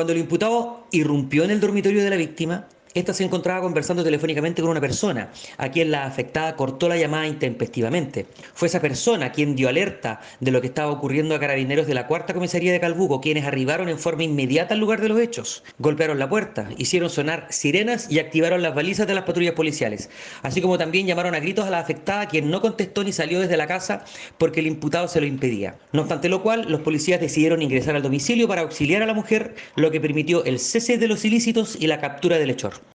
Cuando el imputado irrumpió en el dormitorio de la víctima, esta se encontraba conversando telefónicamente con una persona, a quien la afectada cortó la llamada intempestivamente. Fue esa persona quien dio alerta de lo que estaba ocurriendo a carabineros de la cuarta comisaría de Calbuco, quienes arribaron en forma inmediata al lugar de los hechos. Golpearon la puerta, hicieron sonar sirenas y activaron las balizas de las patrullas policiales, así como también llamaron a gritos a la afectada, quien no contestó ni salió desde la casa porque el imputado se lo impedía. No obstante lo cual, los policías decidieron ingresar al domicilio para auxiliar a la mujer, lo que permitió el cese de los ilícitos y la captura del hechor.